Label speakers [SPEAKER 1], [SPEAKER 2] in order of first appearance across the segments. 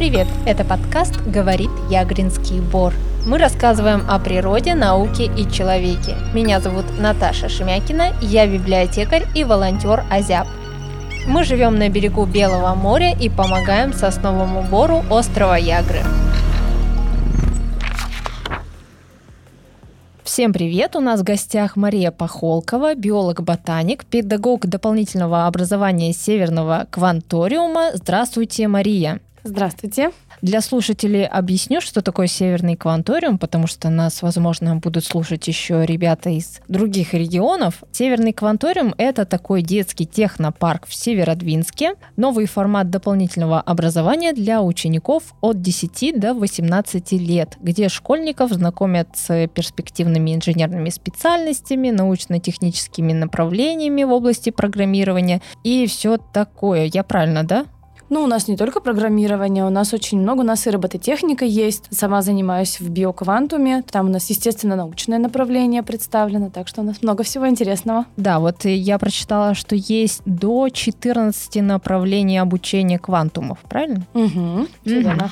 [SPEAKER 1] привет! Это подкаст «Говорит Ягринский Бор». Мы рассказываем о природе, науке и человеке. Меня зовут Наташа Шемякина, я библиотекарь и волонтер Азяб. Мы живем на берегу Белого моря и помогаем сосновому бору острова Ягры. Всем привет! У нас в гостях Мария Пахолкова, биолог-ботаник, педагог дополнительного образования Северного кванториума. Здравствуйте, Мария!
[SPEAKER 2] Здравствуйте.
[SPEAKER 1] Для слушателей объясню, что такое Северный кванториум, потому что нас, возможно, будут слушать еще ребята из других регионов. Северный кванториум — это такой детский технопарк в Северодвинске, новый формат дополнительного образования для учеников от 10 до 18 лет, где школьников знакомят с перспективными инженерными специальностями, научно-техническими направлениями в области программирования и все такое. Я правильно, да?
[SPEAKER 2] Ну, у нас не только программирование, у нас очень много, у нас и робототехника есть. Сама занимаюсь в биоквантуме, там у нас, естественно, научное направление представлено, так что у нас много всего интересного.
[SPEAKER 1] Да, вот я прочитала, что есть до 14 направлений обучения квантумов, правильно?
[SPEAKER 2] Угу, верно.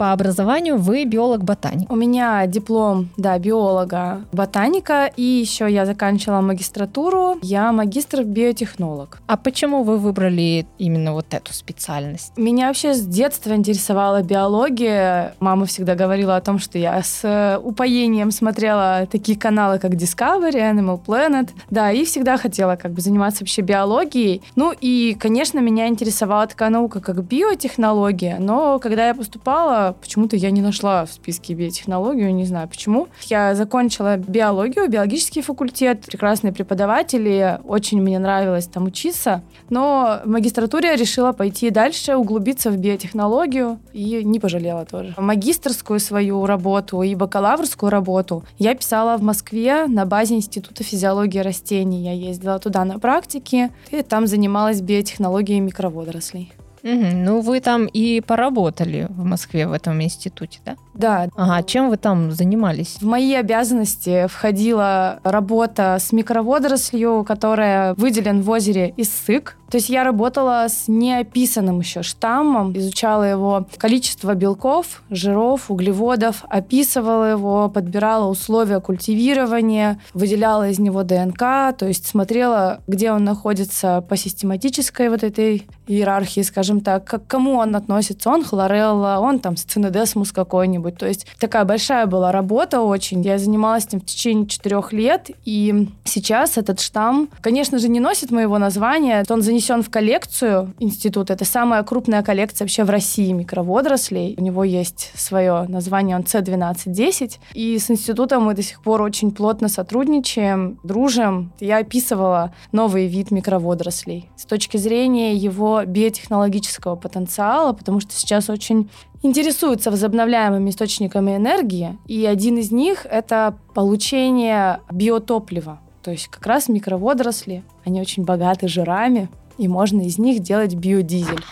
[SPEAKER 1] По образованию вы биолог-ботаник.
[SPEAKER 2] У меня диплом, да, биолога-ботаника, и еще я заканчивала магистратуру. Я магистр-биотехнолог.
[SPEAKER 1] А почему вы выбрали именно вот эту специальность?
[SPEAKER 2] Меня вообще с детства интересовала биология. Мама всегда говорила о том, что я с э, упоением смотрела такие каналы, как Discovery, Animal Planet. Да, и всегда хотела как бы заниматься вообще биологией. Ну и, конечно, меня интересовала такая наука, как биотехнология. Но когда я поступала, почему-то я не нашла в списке биотехнологию, не знаю почему. Я закончила биологию, биологический факультет, прекрасные преподаватели, очень мне нравилось там учиться, но в магистратуре решила пойти дальше, углубиться в биотехнологию и не пожалела тоже. Магистрскую свою работу и бакалаврскую работу я писала в Москве на базе Института физиологии растений. Я ездила туда на практике и там занималась биотехнологией микроводорослей.
[SPEAKER 1] Угу. Ну, вы там и поработали в Москве в этом институте, да?
[SPEAKER 2] Да.
[SPEAKER 1] Ага, чем вы там занимались?
[SPEAKER 2] В мои обязанности входила работа с микроводорослью, которая выделен в озере Иссык. То есть я работала с неописанным еще штаммом, изучала его количество белков, жиров, углеводов, описывала его, подбирала условия культивирования, выделяла из него ДНК, то есть смотрела, где он находится по систематической вот этой иерархии, скажем так, к кому он относится. Он хлорелла, он там сцинодесмус какой-нибудь. То есть такая большая была работа очень. Я занималась этим в течение четырех лет, и сейчас этот штамм, конечно же, не носит моего названия. Он занесен внесен в коллекцию института. Это самая крупная коллекция вообще в России микроводорослей. У него есть свое название, он C1210. И с институтом мы до сих пор очень плотно сотрудничаем, дружим. Я описывала новый вид микроводорослей с точки зрения его биотехнологического потенциала, потому что сейчас очень интересуются возобновляемыми источниками энергии, и один из них — это получение биотоплива. То есть как раз микроводоросли, они очень богаты жирами, и можно из них делать биодизель.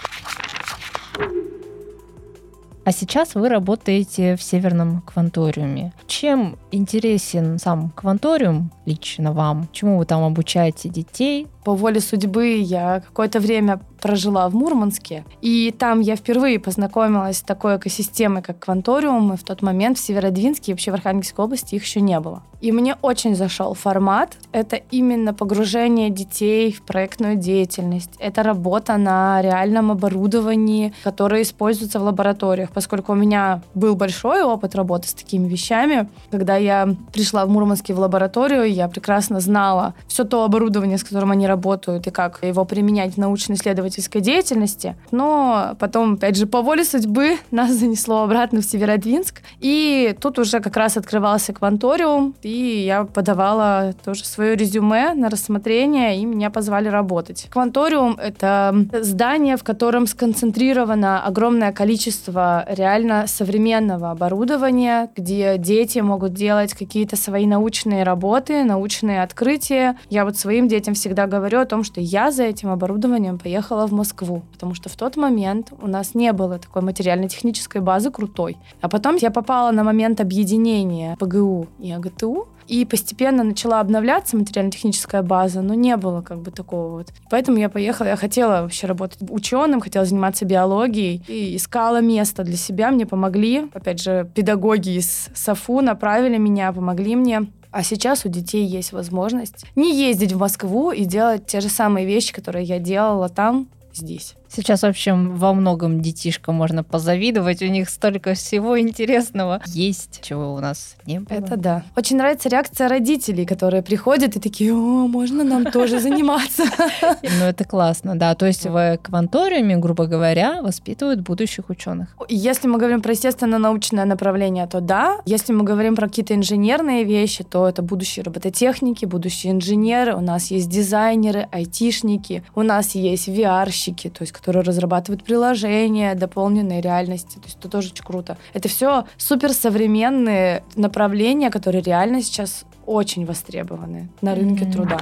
[SPEAKER 1] А сейчас вы работаете в Северном кванториуме. Чем интересен сам кванториум лично вам? Чему вы там обучаете детей?
[SPEAKER 2] По воле судьбы я какое-то время прожила в Мурманске, и там я впервые познакомилась с такой экосистемой, как кванториум, и в тот момент в Северодвинске и вообще в Архангельской области их еще не было. И мне очень зашел формат. Это именно погружение детей в проектную деятельность. Это работа на реальном оборудовании, которое используется в лабораториях. Поскольку у меня был большой опыт работы с такими вещами, когда я пришла в Мурманске в лабораторию, я прекрасно знала все то оборудование, с которым они работают, и как его применять в научно-исследовательской деятельности. Но потом, опять же, по воле судьбы нас занесло обратно в Северодвинск. И тут уже как раз открывался кванториум, и я подавала тоже свое резюме на рассмотрение, и меня позвали работать. Кванториум — это здание, в котором сконцентрировано огромное количество реально современного оборудования, где дети могут делать какие-то свои научные работы, научные открытия. Я вот своим детям всегда говорю о том, что я за этим оборудованием поехала в Москву, потому что в тот момент у нас не было такой материально-технической базы крутой. А потом я попала на момент объединения ПГУ и АГТУ, И постепенно начала обновляться материально-техническая база, но не было как бы такого вот. Поэтому я поехала, я хотела вообще работать ученым, хотела заниматься биологией и искала место для себя. Мне помогли, опять же, педагоги из САФУ направили меня, помогли мне. А сейчас у детей есть возможность не ездить в Москву и делать те же самые вещи, которые я делала там, здесь.
[SPEAKER 1] Сейчас, в общем, во многом детишкам можно позавидовать. У них столько всего интересного есть, чего у нас не было.
[SPEAKER 2] Это да. Очень нравится реакция родителей, которые приходят и такие, о, можно нам тоже заниматься.
[SPEAKER 1] Ну, это классно, да. То есть в кванториуме, грубо говоря, воспитывают будущих ученых.
[SPEAKER 2] Если мы говорим про естественно-научное направление, то да. Если мы говорим про какие-то инженерные вещи, то это будущие робототехники, будущие инженеры. У нас есть дизайнеры, айтишники, у нас есть VR-щики, то есть которые разрабатывают приложения дополненной реальности. То есть это тоже очень круто. Это все суперсовременные направления, которые реально сейчас очень востребованы на рынке mm-hmm. труда.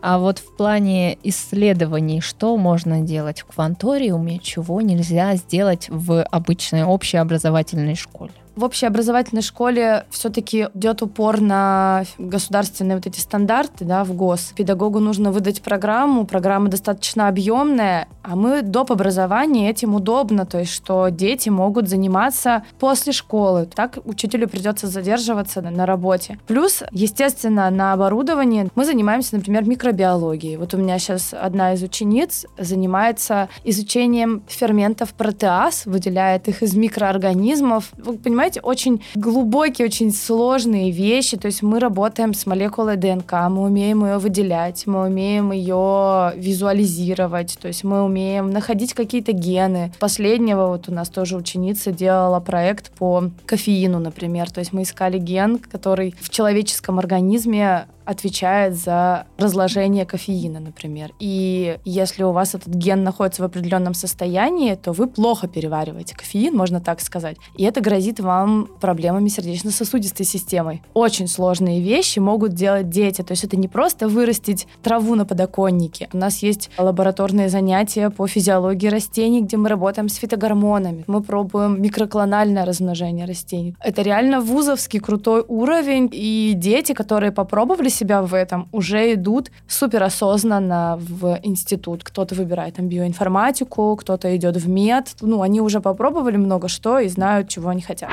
[SPEAKER 1] А вот в плане исследований, что можно делать в кванториуме, чего нельзя сделать в обычной общеобразовательной школе?
[SPEAKER 2] В общеобразовательной школе все-таки идет упор на государственные вот эти стандарты, да, в ГОС. Педагогу нужно выдать программу, программа достаточно объемная, а мы доп. образования этим удобно, то есть что дети могут заниматься после школы. Так учителю придется задерживаться на работе. Плюс, естественно, на оборудовании мы занимаемся, например, микробиологией. Вот у меня сейчас одна из учениц занимается изучением ферментов протеаз, выделяет их из микроорганизмов. Вы понимаете, понимаете, очень глубокие, очень сложные вещи. То есть мы работаем с молекулой ДНК, мы умеем ее выделять, мы умеем ее визуализировать, то есть мы умеем находить какие-то гены. Последнего вот у нас тоже ученица делала проект по кофеину, например. То есть мы искали ген, который в человеческом организме отвечает за разложение кофеина, например. И если у вас этот ген находится в определенном состоянии, то вы плохо перевариваете кофеин, можно так сказать. И это грозит вам проблемами сердечно-сосудистой системой. Очень сложные вещи могут делать дети. То есть это не просто вырастить траву на подоконнике. У нас есть лабораторные занятия по физиологии растений, где мы работаем с фитогормонами. Мы пробуем микроклональное размножение растений. Это реально вузовский крутой уровень. И дети, которые попробовали себя в этом, уже идут суперосознанно в институт. Кто-то выбирает там биоинформатику, кто-то идет в мед. Ну, они уже попробовали много что и знают, чего они хотят.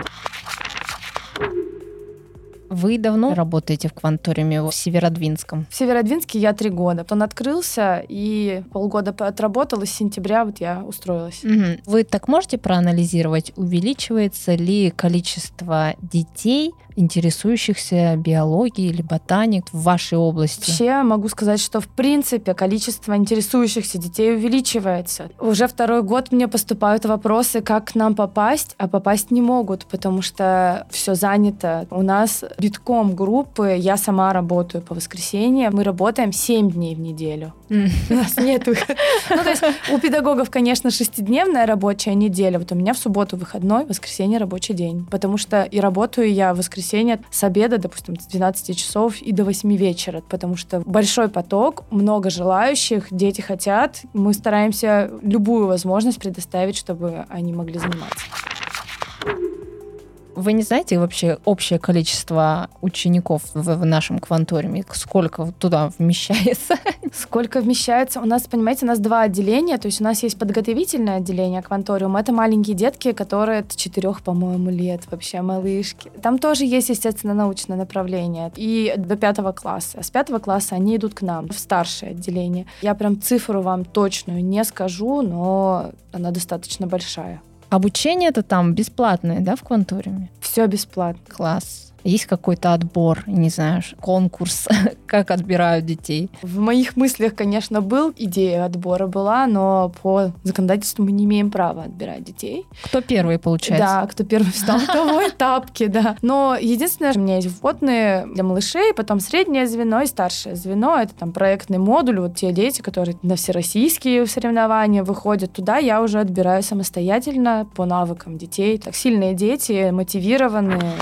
[SPEAKER 1] Вы давно работаете в кванториуме в Северодвинском?
[SPEAKER 2] В Северодвинске я три года. Он открылся, и полгода отработал, и с сентября вот я устроилась.
[SPEAKER 1] Угу. Вы так можете проанализировать, увеличивается ли количество детей, интересующихся биологией или ботаник в вашей области?
[SPEAKER 2] Вообще могу сказать, что в принципе количество интересующихся детей увеличивается. Уже второй год мне поступают вопросы, как к нам попасть, а попасть не могут, потому что все занято. У нас битком группы, я сама работаю по воскресеньям, мы работаем 7 дней в неделю. У нас нет Ну, то есть у педагогов, конечно, шестидневная рабочая неделя. Вот у меня в субботу выходной, воскресенье рабочий день. Потому что и работаю я в воскресенье с обеда, допустим, с 12 часов и до 8 вечера, потому что большой поток, много желающих, дети хотят. Мы стараемся любую возможность предоставить, чтобы они могли заниматься.
[SPEAKER 1] Вы не знаете вообще общее количество учеников в, в нашем кванториуме? Сколько туда вмещается?
[SPEAKER 2] Сколько вмещается? У нас, понимаете, у нас два отделения. То есть у нас есть подготовительное отделение кванториум. Это маленькие детки, которые от четырех, по-моему, лет вообще малышки. Там тоже есть, естественно, научное направление. И до пятого класса. С пятого класса они идут к нам в старшее отделение. Я прям цифру вам точную не скажу, но она достаточно большая.
[SPEAKER 1] Обучение это там бесплатное, да, в кванториуме?
[SPEAKER 2] Все бесплатно.
[SPEAKER 1] Класс. Есть какой-то отбор, не знаю, конкурс, как отбирают детей?
[SPEAKER 2] В моих мыслях, конечно, был идея отбора была, но по законодательству мы не имеем права отбирать детей.
[SPEAKER 1] Кто первый получается?
[SPEAKER 2] Да, кто первый встал, того тапки, да. Но единственное, у меня есть вводные для малышей, потом среднее звено и старшее звено. Это там проектный модуль, вот те дети, которые на всероссийские соревнования выходят, туда я уже отбираю самостоятельно по навыкам детей. Так сильные дети, мотивированные.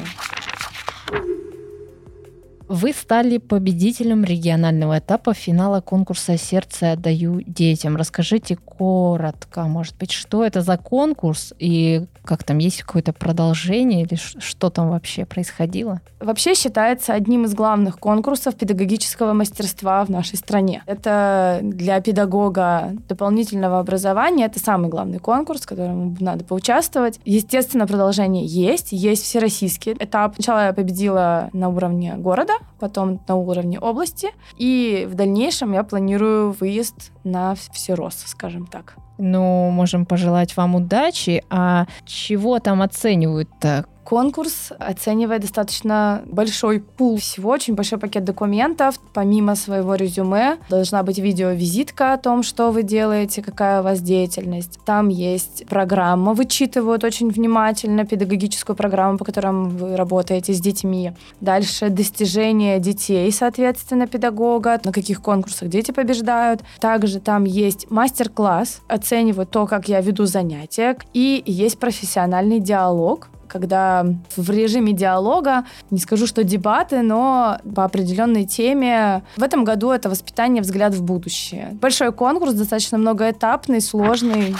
[SPEAKER 1] Вы стали победителем регионального этапа финала конкурса «Сердце отдаю детям». Расскажите коротко, может быть, что это за конкурс и как там, есть какое-то продолжение или что там вообще происходило?
[SPEAKER 2] Вообще считается одним из главных конкурсов педагогического мастерства в нашей стране. Это для педагога дополнительного образования, это самый главный конкурс, в котором надо поучаствовать. Естественно, продолжение есть, есть всероссийский этап. Сначала я победила на уровне города, потом на уровне области. И в дальнейшем я планирую выезд на всерос, скажем так.
[SPEAKER 1] Ну, можем пожелать вам удачи. А чего там оценивают-то?
[SPEAKER 2] Конкурс оценивает достаточно большой пул всего, очень большой пакет документов. Помимо своего резюме должна быть видеовизитка о том, что вы делаете, какая у вас деятельность. Там есть программа, вычитывают очень внимательно педагогическую программу, по которой вы работаете с детьми. Дальше достижения детей, соответственно, педагога, на каких конкурсах дети побеждают. Также там есть мастер-класс, оценивают то, как я веду занятия, и есть профессиональный диалог, когда в режиме диалога, не скажу, что дебаты, но по определенной теме. В этом году это воспитание «Взгляд в будущее». Большой конкурс, достаточно многоэтапный, сложный.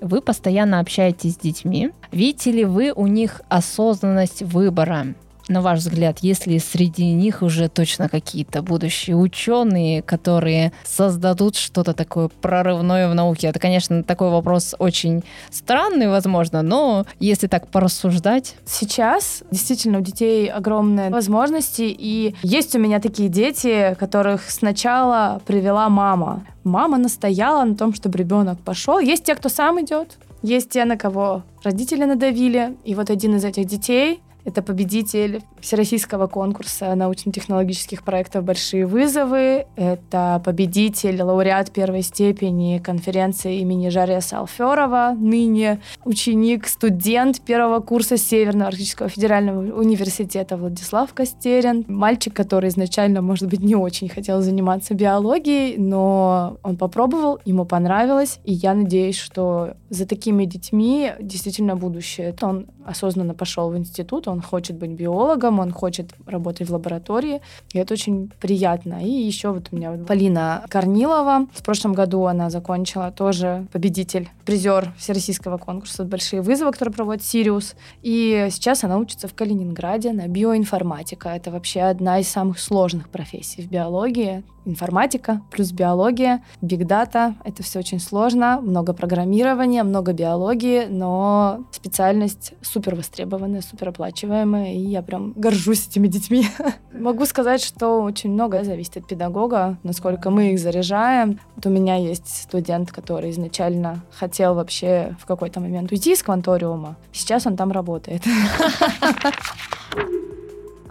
[SPEAKER 1] Вы постоянно общаетесь с детьми. Видите ли вы у них осознанность выбора? На ваш взгляд, если среди них уже точно какие-то будущие ученые, которые создадут что-то такое прорывное в науке? Это, конечно, такой вопрос очень странный, возможно, но если так порассуждать...
[SPEAKER 2] Сейчас действительно у детей огромные возможности, и есть у меня такие дети, которых сначала привела мама. Мама настояла на том, чтобы ребенок пошел. Есть те, кто сам идет, есть те, на кого родители надавили. И вот один из этих детей это победитель Всероссийского конкурса научно-технологических проектов «Большие вызовы». Это победитель, лауреат первой степени конференции имени Жария Салферова, ныне ученик, студент первого курса Северного Арктического федерального университета Владислав Костерин. Мальчик, который изначально, может быть, не очень хотел заниматься биологией, но он попробовал, ему понравилось, и я надеюсь, что за такими детьми действительно будущее. Он осознанно пошел в институт, он хочет быть биологом, он хочет работать в лаборатории, и это очень приятно. И еще вот у меня Полина Корнилова, в прошлом году она закончила тоже победитель, призер всероссийского конкурса «Большие вызовы», который проводит «Сириус», и сейчас она учится в Калининграде на биоинформатика. Это вообще одна из самых сложных профессий в биологии информатика плюс биология, бигдата. Это все очень сложно, много программирования, много биологии, но специальность супер востребованная, супер оплачиваемая, и я прям горжусь этими детьми. Могу сказать, что очень многое зависит от педагога, насколько мы их заряжаем. Вот у меня есть студент, который изначально хотел вообще в какой-то момент уйти из кванториума. Сейчас он там работает.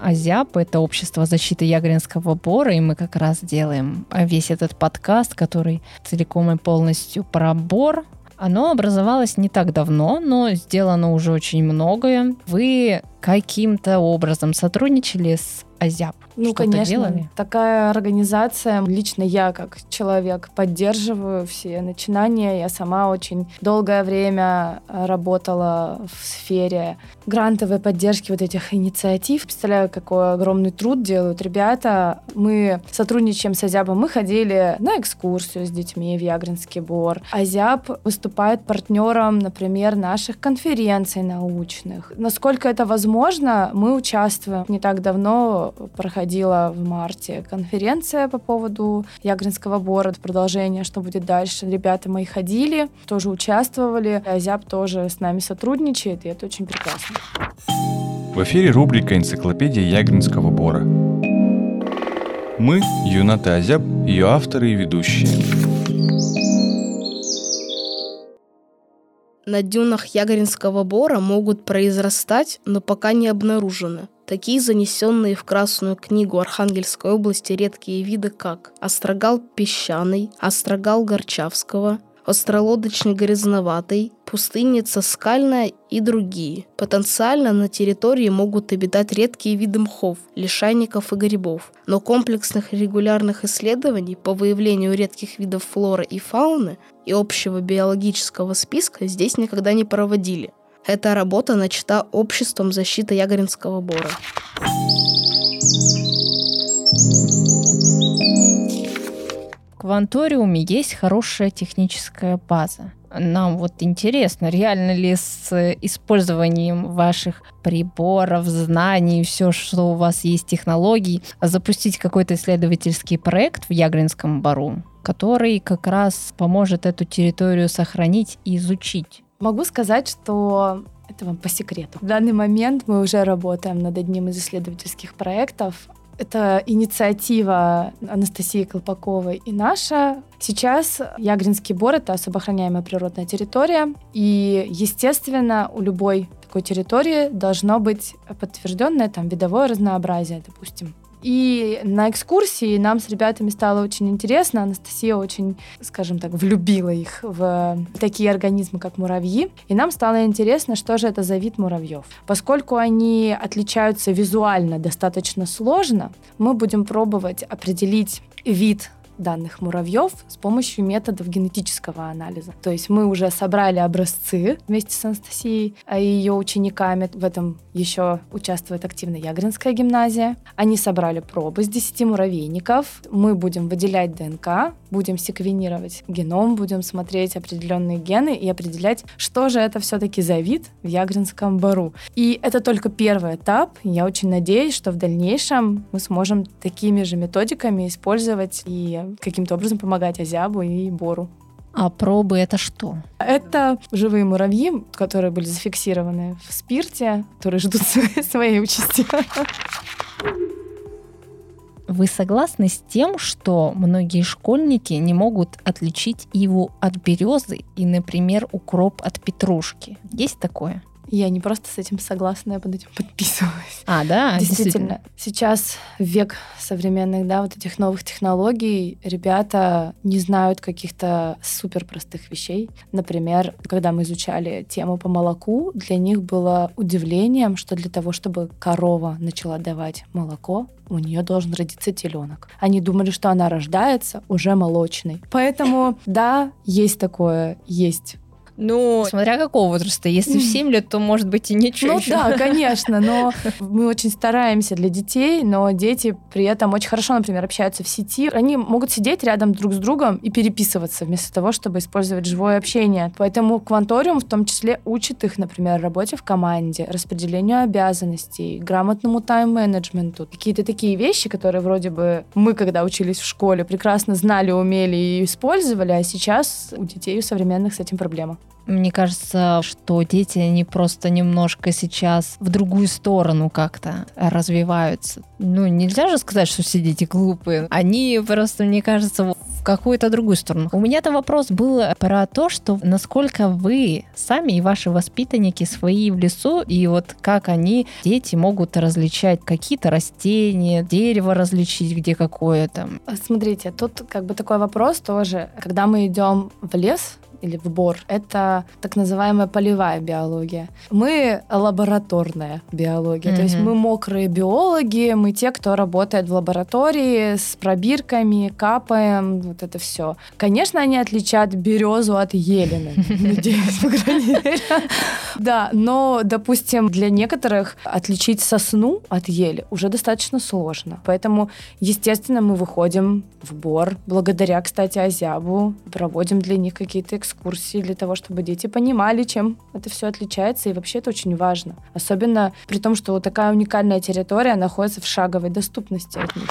[SPEAKER 1] АЗЯП — это общество защиты Ягринского бора, и мы как раз делаем весь этот подкаст, который целиком и полностью про бор. Оно образовалось не так давно, но сделано уже очень многое. Вы каким-то образом сотрудничали с АЗЯП?
[SPEAKER 2] Ну, конечно. Делали? Такая организация, лично я как человек поддерживаю все начинания. Я сама очень долгое время работала в сфере грантовой поддержки вот этих инициатив. Представляю, какой огромный труд делают ребята. Мы сотрудничаем с Азябом. Мы ходили на экскурсию с детьми в Ягринский бор. Азяб выступает партнером, например, наших конференций научных. Насколько это возможно, мы участвуем. Не так давно проходила в марте конференция по поводу Ягринского бора, продолжение, что будет дальше. Ребята мои ходили, тоже участвовали. Азяб тоже с нами сотрудничает, и это очень прекрасно.
[SPEAKER 3] В эфире рубрика «Энциклопедия Ягринского бора». Мы – Юната Азяб, ее авторы и ведущие.
[SPEAKER 4] На дюнах Ягринского бора могут произрастать, но пока не обнаружены. Такие занесенные в Красную книгу Архангельской области редкие виды, как острогал песчаный, острогал горчавского, остролодочный грязноватый, пустынница скальная и другие. Потенциально на территории могут обитать редкие виды мхов, лишайников и грибов, но комплексных регулярных исследований по выявлению редких видов флоры и фауны и общего биологического списка здесь никогда не проводили – Эта работа начата Обществом защиты Ягоринского бора.
[SPEAKER 1] В Кванториуме есть хорошая техническая база. Нам вот интересно, реально ли с использованием ваших приборов, знаний, все, что у вас есть технологий, запустить какой-то исследовательский проект в Ягринском бару, который как раз поможет эту территорию сохранить и изучить?
[SPEAKER 2] Могу сказать, что это вам по секрету. В данный момент мы уже работаем над одним из исследовательских проектов. Это инициатива Анастасии Колпаковой и наша. Сейчас Ягринский бор — это особо охраняемая природная территория. И, естественно, у любой такой территории должно быть подтвержденное там видовое разнообразие, допустим, и на экскурсии нам с ребятами стало очень интересно. Анастасия очень, скажем так, влюбила их в такие организмы, как муравьи. И нам стало интересно, что же это за вид муравьев. Поскольку они отличаются визуально достаточно сложно, мы будем пробовать определить вид данных муравьев с помощью методов генетического анализа. То есть мы уже собрали образцы вместе с Анастасией и ее учениками. В этом еще участвует активно Ягринская гимназия. Они собрали пробы с 10 муравейников. Мы будем выделять ДНК, будем секвенировать геном, будем смотреть определенные гены и определять, что же это все-таки за вид в Ягринском бару. И это только первый этап. Я очень надеюсь, что в дальнейшем мы сможем такими же методиками использовать и каким-то образом помогать Азябу и Бору.
[SPEAKER 1] А пробы это что?
[SPEAKER 2] Это живые муравьи, которые были зафиксированы в спирте, которые ждут своей участи.
[SPEAKER 1] Вы согласны с тем, что многие школьники не могут отличить иву от березы и, например, укроп от петрушки? Есть такое?
[SPEAKER 2] Я не просто с этим согласна, я под этим подписываюсь.
[SPEAKER 1] А, да?
[SPEAKER 2] Действительно. действительно. Сейчас век современных, да, вот этих новых технологий, ребята не знают каких-то супер простых вещей. Например, когда мы изучали тему по молоку, для них было удивлением, что для того, чтобы корова начала давать молоко, у нее должен родиться теленок. Они думали, что она рождается уже молочной. Поэтому, да, есть такое, есть
[SPEAKER 1] ну, смотря какого возраста. Если в 7 лет, то, может быть, и ничего.
[SPEAKER 2] Ну еще. да, конечно, но мы очень стараемся для детей, но дети при этом очень хорошо, например, общаются в сети. Они могут сидеть рядом друг с другом и переписываться вместо того, чтобы использовать живое общение. Поэтому Кванториум в том числе учит их, например, работе в команде, распределению обязанностей, грамотному тайм-менеджменту. Какие-то такие вещи, которые вроде бы мы, когда учились в школе, прекрасно знали, умели и использовали, а сейчас у детей у современных с этим проблема.
[SPEAKER 1] Мне кажется, что дети, они просто немножко сейчас в другую сторону как-то развиваются. Ну, нельзя же сказать, что все дети глупые. Они просто, мне кажется, в какую-то другую сторону. У меня-то вопрос был про то, что насколько вы сами и ваши воспитанники свои в лесу, и вот как они, дети, могут различать какие-то растения, дерево различить, где какое-то.
[SPEAKER 2] Смотрите, тут как бы такой вопрос тоже. Когда мы идем в лес, или в БОР. Это так называемая полевая биология. Мы лабораторная биология. Mm-hmm. То есть мы мокрые биологи, мы те, кто работает в лаборатории с пробирками, капаем, вот это все. Конечно, они отличат березу от елена. Надеюсь, по крайней мере. Да, но, допустим, для некоторых отличить сосну от ели уже достаточно сложно. Поэтому, естественно, мы выходим в Бор. Благодаря, кстати, Азябу проводим для них какие-то экскурсии экскурсии для того, чтобы дети понимали, чем это все отличается. И вообще это очень важно. Особенно при том, что вот такая уникальная территория находится в шаговой доступности от них.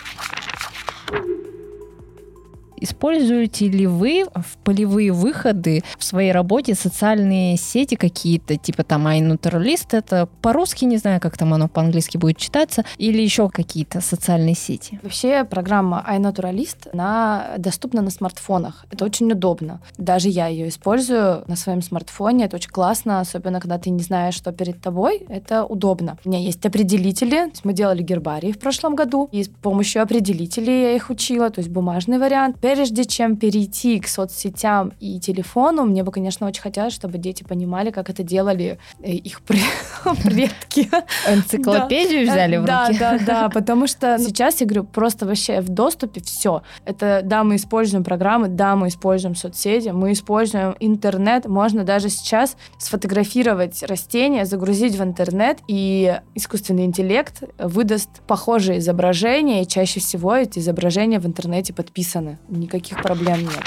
[SPEAKER 1] Используете ли вы в полевые выходы в своей работе социальные сети какие-то, типа там iNaturalist, это по-русски, не знаю, как там оно по-английски будет читаться, или еще какие-то социальные сети?
[SPEAKER 2] Вообще программа iNaturalist, она доступна на смартфонах. Это очень удобно. Даже я ее использую на своем смартфоне. Это очень классно, особенно когда ты не знаешь, что перед тобой. Это удобно. У меня есть определители. Мы делали гербарии в прошлом году, и с помощью определителей я их учила, то есть бумажный вариант прежде чем перейти к соцсетям и телефону, мне бы, конечно, очень хотелось, чтобы дети понимали, как это делали э, их предки.
[SPEAKER 1] Энциклопедию взяли в
[SPEAKER 2] руки?
[SPEAKER 1] Да,
[SPEAKER 2] да, да, потому что сейчас, я говорю, просто вообще в доступе все. Это, да, мы используем программы, да, мы используем соцсети, мы используем интернет. Можно даже сейчас сфотографировать растения, загрузить в интернет, и искусственный интеллект выдаст похожие изображения, и чаще всего эти изображения в интернете подписаны. Никаких проблем нет.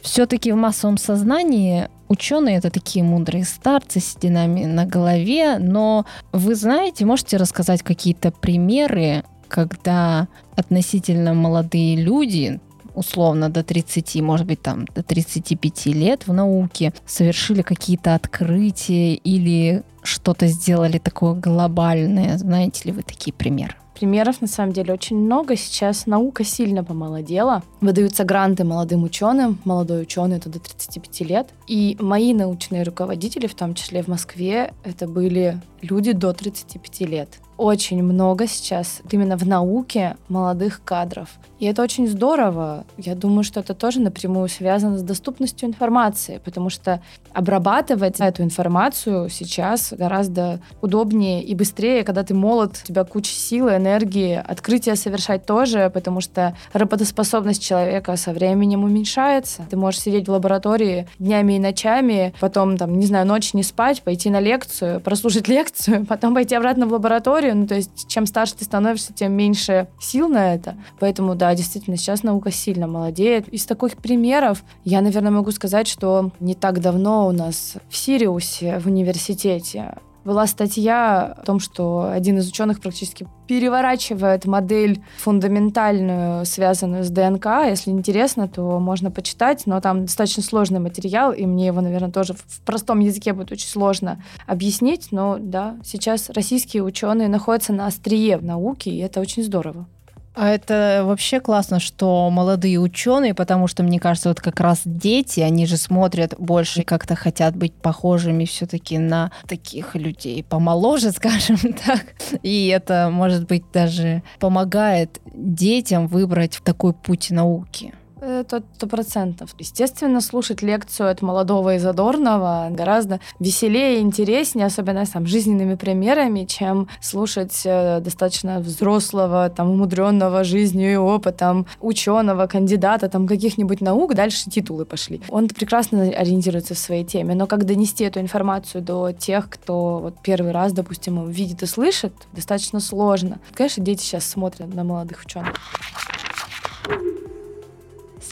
[SPEAKER 1] Все-таки в массовом сознании ученые это такие мудрые старцы с сединами на голове, но вы знаете, можете рассказать какие-то примеры, когда относительно молодые люди, условно до 30, может быть, там до 35 лет в науке совершили какие-то открытия или что-то сделали такое глобальное. Знаете ли вы такие примеры?
[SPEAKER 2] Примеров на самом деле очень много. Сейчас наука сильно помолодела. Выдаются гранты молодым ученым. Молодой ученый это до 35 лет. И мои научные руководители, в том числе в Москве, это были люди до 35 лет очень много сейчас именно в науке молодых кадров. И это очень здорово. Я думаю, что это тоже напрямую связано с доступностью информации, потому что обрабатывать эту информацию сейчас гораздо удобнее и быстрее, когда ты молод, у тебя куча силы, энергии, открытия совершать тоже, потому что работоспособность человека со временем уменьшается. Ты можешь сидеть в лаборатории днями и ночами, потом, там, не знаю, ночь не спать, пойти на лекцию, прослушать лекцию, потом пойти обратно в лабораторию. Ну, то есть, чем старше ты становишься, тем меньше сил на это. Поэтому, да, действительно, сейчас наука сильно молодеет. Из таких примеров я, наверное, могу сказать, что не так давно у нас в Сириусе, в университете, была статья о том, что один из ученых практически переворачивает модель фундаментальную, связанную с ДНК. Если интересно, то можно почитать, но там достаточно сложный материал, и мне его, наверное, тоже в простом языке будет очень сложно объяснить. Но да, сейчас российские ученые находятся на острие науки, и это очень здорово.
[SPEAKER 1] А это вообще классно, что молодые ученые, потому что, мне кажется, вот как раз дети, они же смотрят больше, как-то хотят быть похожими все-таки на таких людей помоложе, скажем так. И это, может быть, даже помогает детям выбрать такой путь науки.
[SPEAKER 2] Это сто процентов. Естественно, слушать лекцию от молодого и задорного гораздо веселее и интереснее, особенно с там, жизненными примерами, чем слушать э, достаточно взрослого, там, умудренного жизнью и опытом ученого, кандидата, там, каких-нибудь наук, дальше титулы пошли. Он прекрасно ориентируется в своей теме, но как донести эту информацию до тех, кто вот первый раз, допустим, видит и слышит, достаточно сложно. Конечно, дети сейчас смотрят на молодых ученых.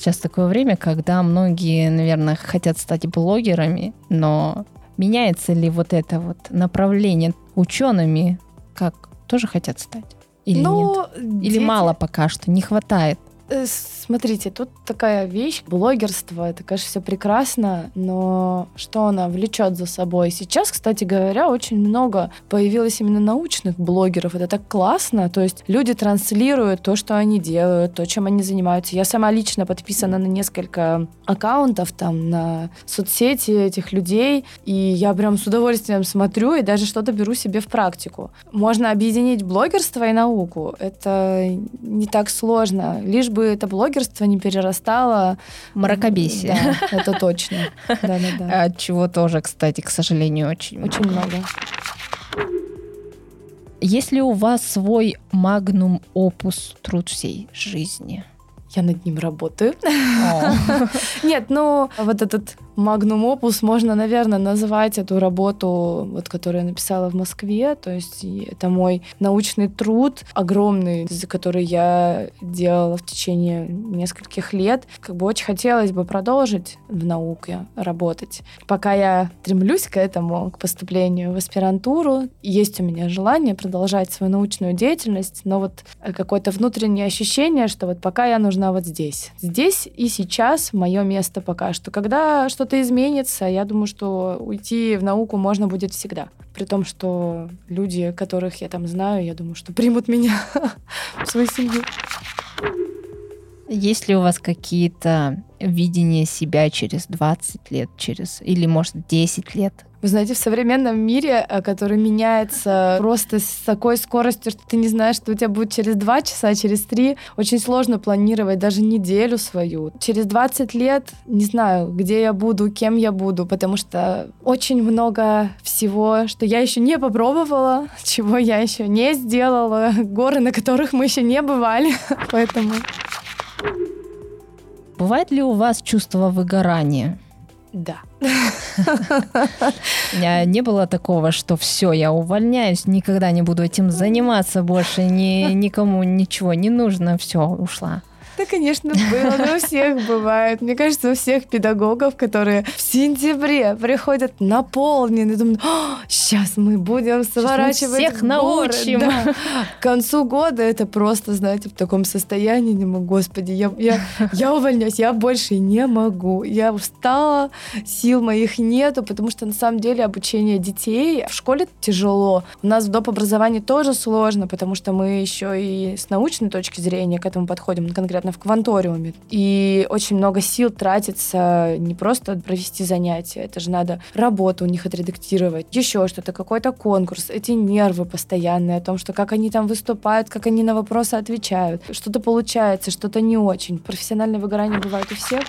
[SPEAKER 1] Сейчас такое время, когда многие, наверное, хотят стать блогерами, но меняется ли вот это вот направление учеными, как тоже хотят стать? Или ну, нет? Или дети... мало пока что, не хватает?
[SPEAKER 2] Э, смотрите, тут такая вещь, блогерство, это, конечно, все прекрасно, но что она влечет за собой? Сейчас, кстати говоря, очень много появилось именно научных блогеров, это так классно, то есть люди транслируют то, что они делают, то, чем они занимаются. Я сама лично подписана на несколько аккаунтов там на соцсети этих людей, и я прям с удовольствием смотрю и даже что-то беру себе в практику. Можно объединить блогерство и науку, это не так сложно, лишь бы бы это блогерство не перерастало...
[SPEAKER 1] Мракобесие.
[SPEAKER 2] Да, это точно. Да, да,
[SPEAKER 1] да. От чего тоже, кстати, к сожалению, очень
[SPEAKER 2] Очень много.
[SPEAKER 1] Есть ли у вас свой магнум опус труд всей жизни?
[SPEAKER 2] Я над ним работаю. Нет, ну вот этот Магнум опус можно, наверное, назвать эту работу, вот, которую я написала в Москве. То есть это мой научный труд огромный, за который я делала в течение нескольких лет. Как бы очень хотелось бы продолжить в науке работать. Пока я стремлюсь к этому, к поступлению в аспирантуру, есть у меня желание продолжать свою научную деятельность, но вот какое-то внутреннее ощущение, что вот пока я нужна вот здесь. Здесь и сейчас мое место пока что. Когда что-то изменится, я думаю, что уйти в науку можно будет всегда. При том, что люди, которых я там знаю, я думаю, что примут меня в свою семью.
[SPEAKER 1] Есть ли у вас какие-то видения себя через 20 лет, через или, может, 10 лет?
[SPEAKER 2] Вы знаете, в современном мире, э, который меняется просто с такой скоростью, что ты не знаешь, что у тебя будет через два часа, через три, очень сложно планировать даже неделю свою. Через 20 лет не знаю, где я буду, кем я буду, потому что очень много всего, что я еще не попробовала, чего я еще не сделала, горы, на которых мы еще не бывали. Поэтому...
[SPEAKER 1] Бывает ли у вас чувство выгорания?
[SPEAKER 2] Да.
[SPEAKER 1] У меня не было такого, что все, я увольняюсь, никогда не буду этим заниматься больше, ни, никому ничего не нужно, все, ушла.
[SPEAKER 2] Да, конечно, было, но у всех бывает. Мне кажется, у всех педагогов, которые в сентябре приходят наполнены, думают, сейчас мы будем сворачивать
[SPEAKER 1] всех научим. Да.
[SPEAKER 2] К концу года это просто, знаете, в таком состоянии, не могу, господи, я, я, я увольняюсь, я больше не могу. Я устала, сил моих нету, потому что на самом деле обучение детей в школе тяжело. У нас в доп. образовании тоже сложно, потому что мы еще и с научной точки зрения к этому подходим, конкретно в кванториуме. И очень много сил тратится не просто провести занятия, это же надо работу у них отредактировать, еще что-то, какой-то конкурс, эти нервы постоянные о том, что как они там выступают, как они на вопросы отвечают. Что-то получается, что-то не очень. Профессиональное выгорание бывает у всех.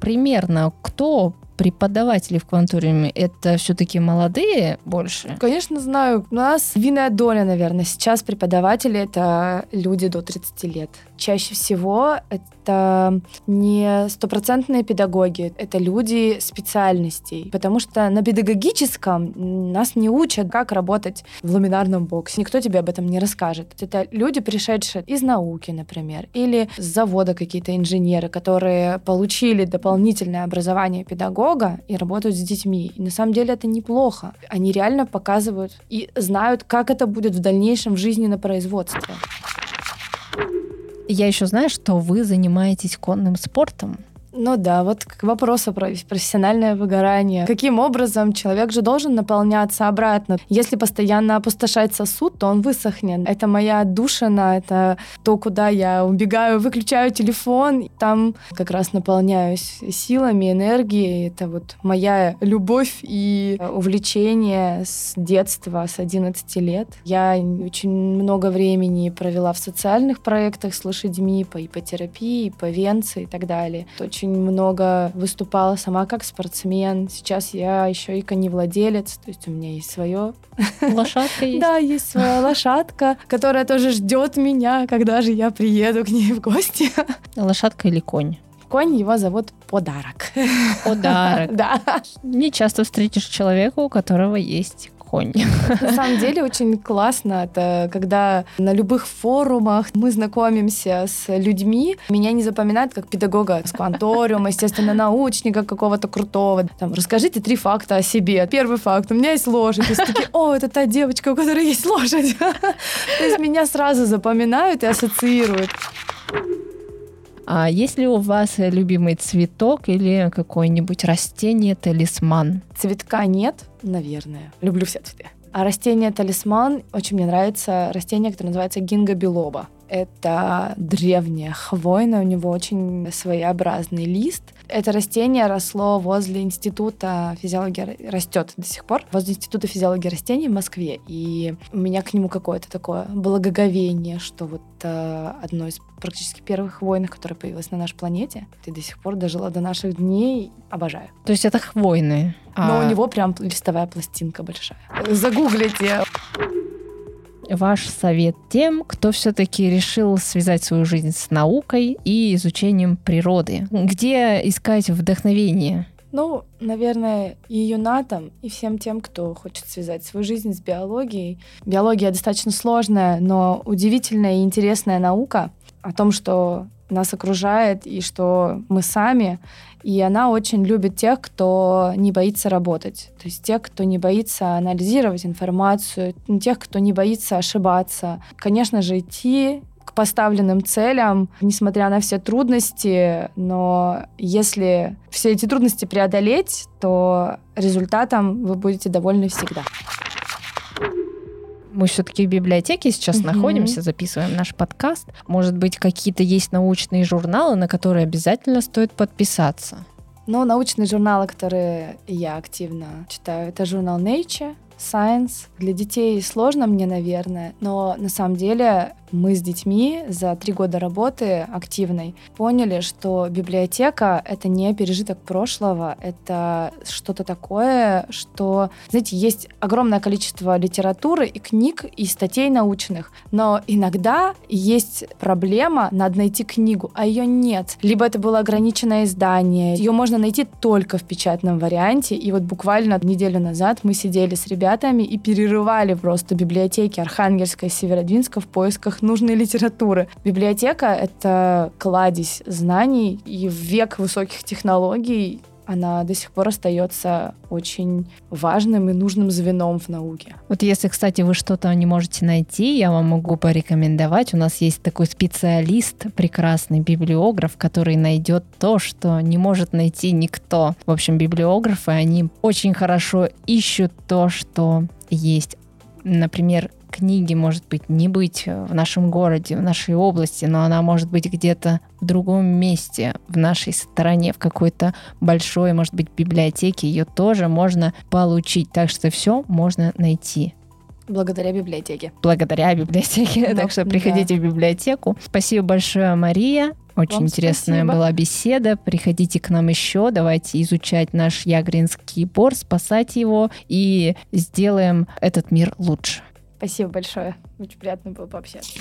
[SPEAKER 1] Примерно кто преподаватели в кванториуме это все-таки молодые больше?
[SPEAKER 2] Конечно, знаю. У нас винная доля, наверное. Сейчас преподаватели это люди до 30 лет. Чаще всего это не стопроцентные педагоги, это люди специальностей. Потому что на педагогическом нас не учат, как работать в ламинарном боксе. Никто тебе об этом не расскажет. Это люди, пришедшие из науки, например, или с завода какие-то инженеры, которые получили дополнительное образование педагога, и работают с детьми. И на самом деле это неплохо. Они реально показывают и знают, как это будет в дальнейшем в жизни на производстве.
[SPEAKER 1] Я еще знаю, что вы занимаетесь конным спортом.
[SPEAKER 2] Ну да, вот к вопросу про профессиональное выгорание. Каким образом человек же должен наполняться обратно? Если постоянно опустошать сосуд, то он высохнет. Это моя душина, это то, куда я убегаю, выключаю телефон, там как раз наполняюсь силами, энергией. Это вот моя любовь и увлечение с детства, с 11 лет. Я очень много времени провела в социальных проектах с лошадьми по ипотерапии, по венции и так далее. Это очень много выступала сама как спортсмен. Сейчас я еще и коневладелец, то есть у меня есть свое.
[SPEAKER 1] Лошадка есть?
[SPEAKER 2] Да, есть своя лошадка, которая тоже ждет меня, когда же я приеду к ней в гости.
[SPEAKER 1] Лошадка или конь?
[SPEAKER 2] Конь его зовут Подарок.
[SPEAKER 1] Подарок.
[SPEAKER 2] Да.
[SPEAKER 1] Не часто встретишь человека, у которого есть конь.
[SPEAKER 2] На самом деле очень классно, это когда на любых форумах мы знакомимся с людьми, меня не запоминают как педагога с кванториума, естественно, научника какого-то крутого. Там, расскажите три факта о себе. Первый факт, у меня есть лошадь. И такие, о, это та девочка, у которой есть лошадь. То есть меня сразу запоминают и ассоциируют.
[SPEAKER 1] А есть ли у вас любимый цветок или какое-нибудь растение, талисман?
[SPEAKER 2] Цветка нет, наверное. Люблю все цветы. А растение талисман, очень мне нравится растение, которое называется гинго билоба. Это древнее хвойное, у него очень своеобразный лист. Это растение росло возле Института физиологии, растет до сих пор, возле Института физиологии растений в Москве. И у меня к нему какое-то такое благоговение, что вот э, одно из практически первых хвойных, которое появилось на нашей планете, и до сих пор дожила до наших дней, обожаю.
[SPEAKER 1] То есть это хвойные?
[SPEAKER 2] Но а... у него прям листовая пластинка большая. Загуглите
[SPEAKER 1] ваш совет тем, кто все-таки решил связать свою жизнь с наукой и изучением природы? Где искать вдохновение?
[SPEAKER 2] Ну, наверное, и юнатам, и всем тем, кто хочет связать свою жизнь с биологией. Биология достаточно сложная, но удивительная и интересная наука о том, что нас окружает и что мы сами. И она очень любит тех, кто не боится работать. То есть тех, кто не боится анализировать информацию, тех, кто не боится ошибаться. Конечно же, идти к поставленным целям, несмотря на все трудности, но если все эти трудности преодолеть, то результатом вы будете довольны всегда.
[SPEAKER 1] Мы все-таки в библиотеке сейчас
[SPEAKER 2] Мгм.
[SPEAKER 1] находимся, записываем наш подкаст. Может быть, какие-то есть научные журналы, на которые обязательно стоит подписаться.
[SPEAKER 2] Но научные журналы, которые я активно читаю, это журнал Nature, Science. Для детей сложно мне, наверное, но на самом деле мы с детьми за три года работы активной поняли, что библиотека — это не пережиток прошлого, это что-то такое, что, знаете, есть огромное количество литературы и книг, и статей научных, но иногда есть проблема, надо найти книгу, а ее нет. Либо это было ограниченное издание, ее можно найти только в печатном варианте, и вот буквально неделю назад мы сидели с ребятами и перерывали просто библиотеки Архангельска и Северодвинска в поисках нужной литературы. Библиотека — это кладезь знаний, и в век высоких технологий она до сих пор остается очень важным и нужным звеном в науке.
[SPEAKER 1] Вот если, кстати, вы что-то не можете найти, я вам могу порекомендовать. У нас есть такой специалист, прекрасный библиограф, который найдет то, что не может найти никто. В общем, библиографы, они очень хорошо ищут то, что есть. Например, книги, может быть, не быть в нашем городе, в нашей области, но она может быть где-то в другом месте, в нашей стране, в какой-то большой, может быть, библиотеке. Ее тоже можно получить. Так что все можно найти
[SPEAKER 2] Благодаря библиотеке.
[SPEAKER 1] благодаря библиотеке.
[SPEAKER 2] Ну,
[SPEAKER 1] так что приходите в библиотеку. Спасибо большое, Мария. Очень
[SPEAKER 2] Вам
[SPEAKER 1] интересная
[SPEAKER 2] спасибо.
[SPEAKER 1] была беседа. Приходите к нам еще. Давайте изучать наш Ягринский бор, спасать его и сделаем этот мир лучше.
[SPEAKER 2] Спасибо большое. Очень приятно было пообщаться.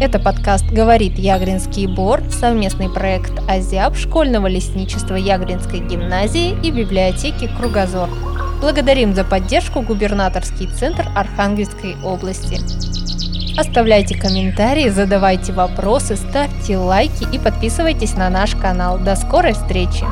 [SPEAKER 1] Это подкаст «Говорит Ягринский бор», совместный проект «Азиаб» школьного лесничества Ягринской гимназии и библиотеки «Кругозор». Благодарим за поддержку губернаторский центр Архангельской области. Оставляйте комментарии, задавайте вопросы, ставьте лайки и подписывайтесь на наш канал. До скорой встречи!